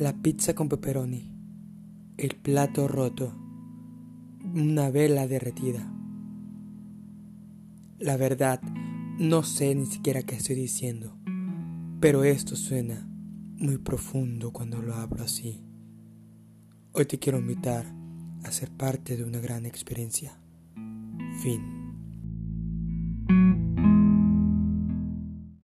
la pizza con pepperoni, el plato roto, una vela derretida. La verdad, no sé ni siquiera qué estoy diciendo, pero esto suena muy profundo cuando lo hablo así. Hoy te quiero invitar a ser parte de una gran experiencia. Fin.